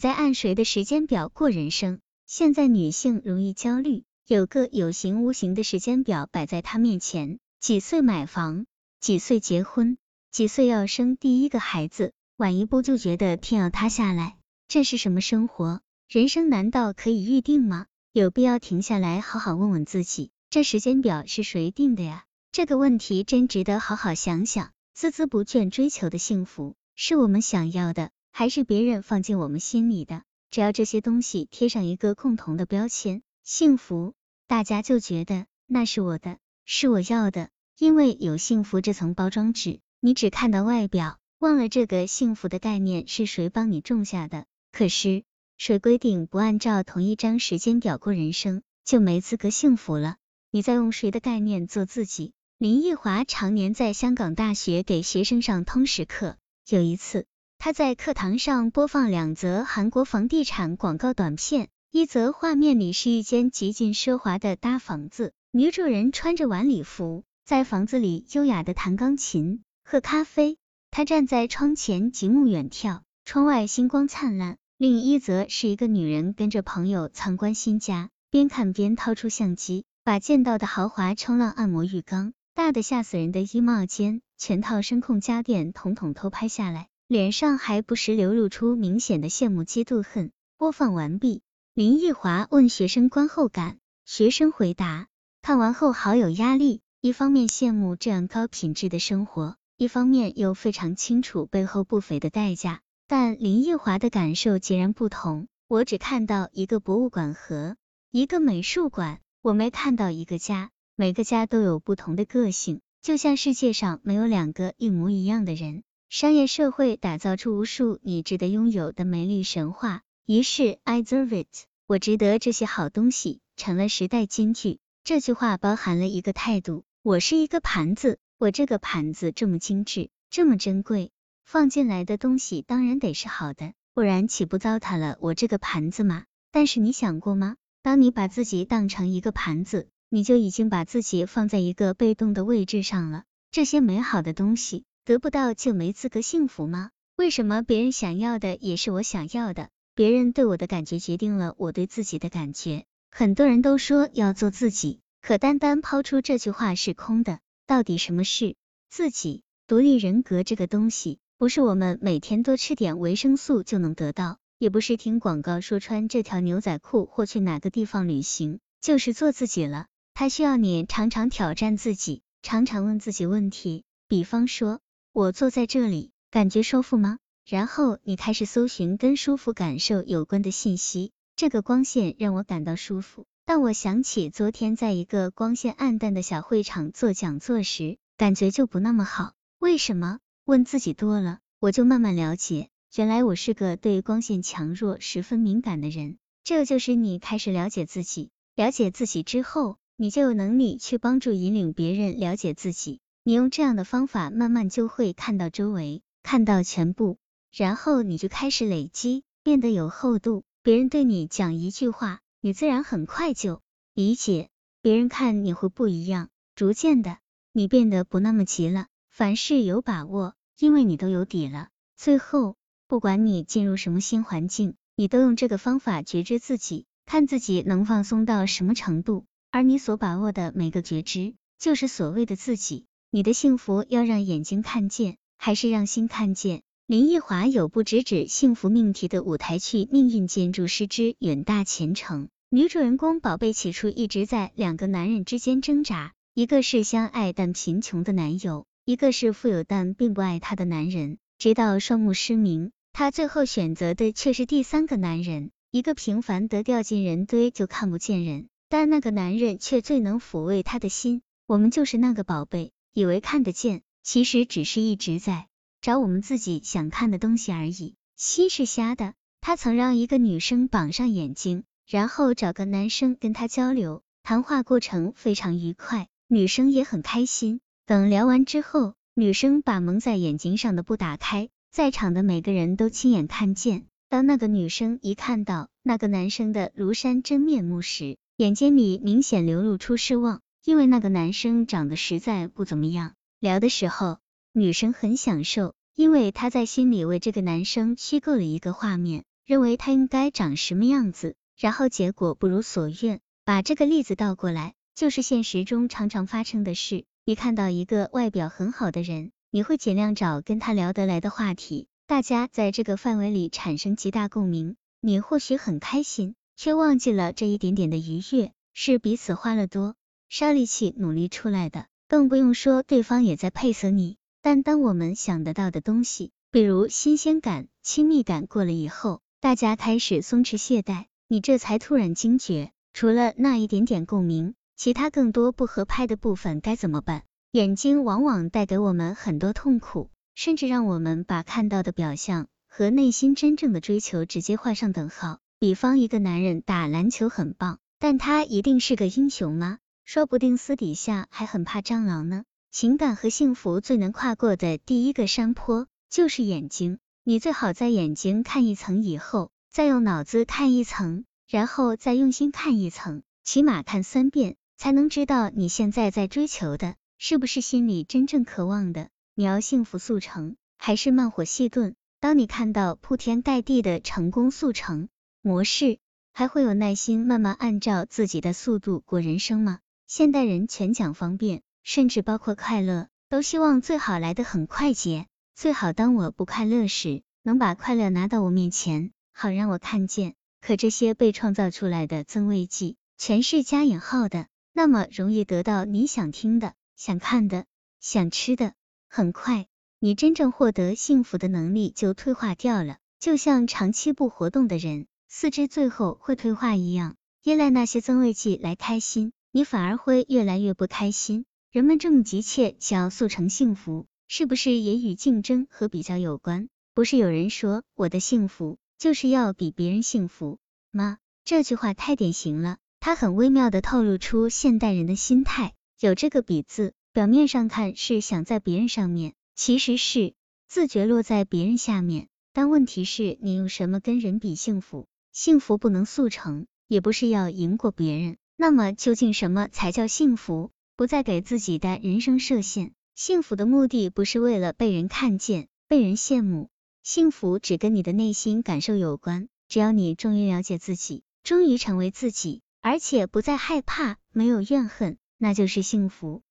在按谁的时间表过人生。现在女性容易焦虑，有个有形无形的时间表摆在她面前，几岁买房，几岁结婚，几岁要生第一个孩子，晚一步就觉得天要塌下来。这是什么生活？人生难道可以预定吗？有必要停下来好好问问自己，这时间表是谁定的呀？这个问题真值得好好想想。孜孜不倦追求的幸福，是我们想要的，还是别人放进我们心里的？只要这些东西贴上一个共同的标签——幸福，大家就觉得那是我的，是我要的。因为有幸福这层包装纸，你只看到外表，忘了这个幸福的概念是谁帮你种下的。可是，谁规定不按照同一张时间表过人生，就没资格幸福了？你在用谁的概念做自己？林奕华常年在香港大学给学生上通识课。有一次，他在课堂上播放两则韩国房地产广告短片。一则画面里是一间极尽奢华的大房子，女主人穿着晚礼服，在房子里优雅的弹钢琴、喝咖啡。她站在窗前极目远眺，窗外星光灿烂。另一则是一个女人跟着朋友参观新家，边看边掏出相机，把见到的豪华冲浪按摩浴缸。大的吓死人的衣帽间，全套声控家电统统偷拍下来，脸上还不时流露出明显的羡慕、嫉妒、恨。播放完毕，林奕华问学生观后感，学生回答：看完后好有压力，一方面羡慕这样高品质的生活，一方面又非常清楚背后不菲的代价。但林奕华的感受截然不同，我只看到一个博物馆和一个美术馆，我没看到一个家。每个家都有不同的个性，就像世界上没有两个一模一样的人。商业社会打造出无数你值得拥有的美丽神话，于是 I deserve it，我值得这些好东西，成了时代金句。这句话包含了一个态度：我是一个盘子，我这个盘子这么精致，这么珍贵，放进来的东西当然得是好的，不然岂不糟蹋了我这个盘子吗？但是你想过吗？当你把自己当成一个盘子，你就已经把自己放在一个被动的位置上了。这些美好的东西得不到就没资格幸福吗？为什么别人想要的也是我想要的？别人对我的感觉决定了我对自己的感觉。很多人都说要做自己，可单单抛出这句话是空的。到底什么是自己？独立人格这个东西，不是我们每天多吃点维生素就能得到，也不是听广告说穿这条牛仔裤或去哪个地方旅行就是做自己了。它需要你常常挑战自己，常常问自己问题。比方说，我坐在这里，感觉舒服吗？然后你开始搜寻跟舒服感受有关的信息。这个光线让我感到舒服。当我想起昨天在一个光线暗淡的小会场做讲座时，感觉就不那么好。为什么？问自己多了，我就慢慢了解，原来我是个对光线强弱十分敏感的人。这就是你开始了解自己，了解自己之后。你就有能力去帮助引领别人了解自己。你用这样的方法，慢慢就会看到周围，看到全部，然后你就开始累积，变得有厚度。别人对你讲一句话，你自然很快就理解。别人看你会不一样，逐渐的，你变得不那么急了，凡事有把握，因为你都有底了。最后，不管你进入什么新环境，你都用这个方法觉知自己，看自己能放松到什么程度。而你所把握的每个觉知，就是所谓的自己。你的幸福要让眼睛看见，还是让心看见？林奕华有部直指幸福命题的舞台剧《命运建筑师之远大前程》，女主人公宝贝起初一直在两个男人之间挣扎，一个是相爱但贫穷的男友，一个是富有但并不爱她的男人。直到双目失明，她最后选择的却是第三个男人，一个平凡的掉进人堆就看不见人。但那个男人却最能抚慰她的心。我们就是那个宝贝，以为看得见，其实只是一直在找我们自己想看的东西而已。心是瞎的。他曾让一个女生绑上眼睛，然后找个男生跟他交流，谈话过程非常愉快，女生也很开心。等聊完之后，女生把蒙在眼睛上的布打开，在场的每个人都亲眼看见。当那个女生一看到那个男生的庐山真面目时，眼睛里明显流露出失望，因为那个男生长得实在不怎么样。聊的时候，女生很享受，因为她在心里为这个男生虚构了一个画面，认为他应该长什么样子，然后结果不如所愿。把这个例子倒过来，就是现实中常常发生的事。一看到一个外表很好的人，你会尽量找跟他聊得来的话题，大家在这个范围里产生极大共鸣。你或许很开心，却忘记了这一点点的愉悦是彼此花了多少力气努力出来的，更不用说对方也在配合你。但当我们想得到的东西，比如新鲜感、亲密感过了以后，大家开始松弛懈怠，你这才突然惊觉，除了那一点点共鸣，其他更多不合拍的部分该怎么办？眼睛往往带给我们很多痛苦，甚至让我们把看到的表象和内心真正的追求直接画上等号。比方一个男人打篮球很棒，但他一定是个英雄吗？说不定私底下还很怕蟑螂呢。情感和幸福最能跨过的第一个山坡就是眼睛。你最好在眼睛看一层以后，再用脑子看一层，然后再用心看一层，起码看三遍，才能知道你现在在追求的是不是心里真正渴望的。你要幸福速成，还是慢火细炖？当你看到铺天盖地的成功速成模式，还会有耐心慢慢按照自己的速度过人生吗？现代人全讲方便，甚至包括快乐，都希望最好来得很快捷。最好当我不快乐时，能把快乐拿到我面前，好让我看见。可这些被创造出来的增味剂，全是加引号的，那么容易得到你想听的、想看的、想吃的。很快，你真正获得幸福的能力就退化掉了，就像长期不活动的人，四肢最后会退化一样。依赖那些增味剂来开心，你反而会越来越不开心。人们这么急切想要速成幸福。是不是也与竞争和比较有关？不是有人说我的幸福就是要比别人幸福吗？这句话太典型了，它很微妙的透露出现代人的心态。有这个比字，表面上看是想在别人上面，其实是自觉落在别人下面。但问题是，你用什么跟人比幸福？幸福不能速成，也不是要赢过别人。那么究竟什么才叫幸福？不再给自己的人生设限。幸福的目的不是为了被人看见、被人羡慕，幸福只跟你的内心感受有关。只要你终于了解自己，终于成为自己，而且不再害怕、没有怨恨，那就是幸福。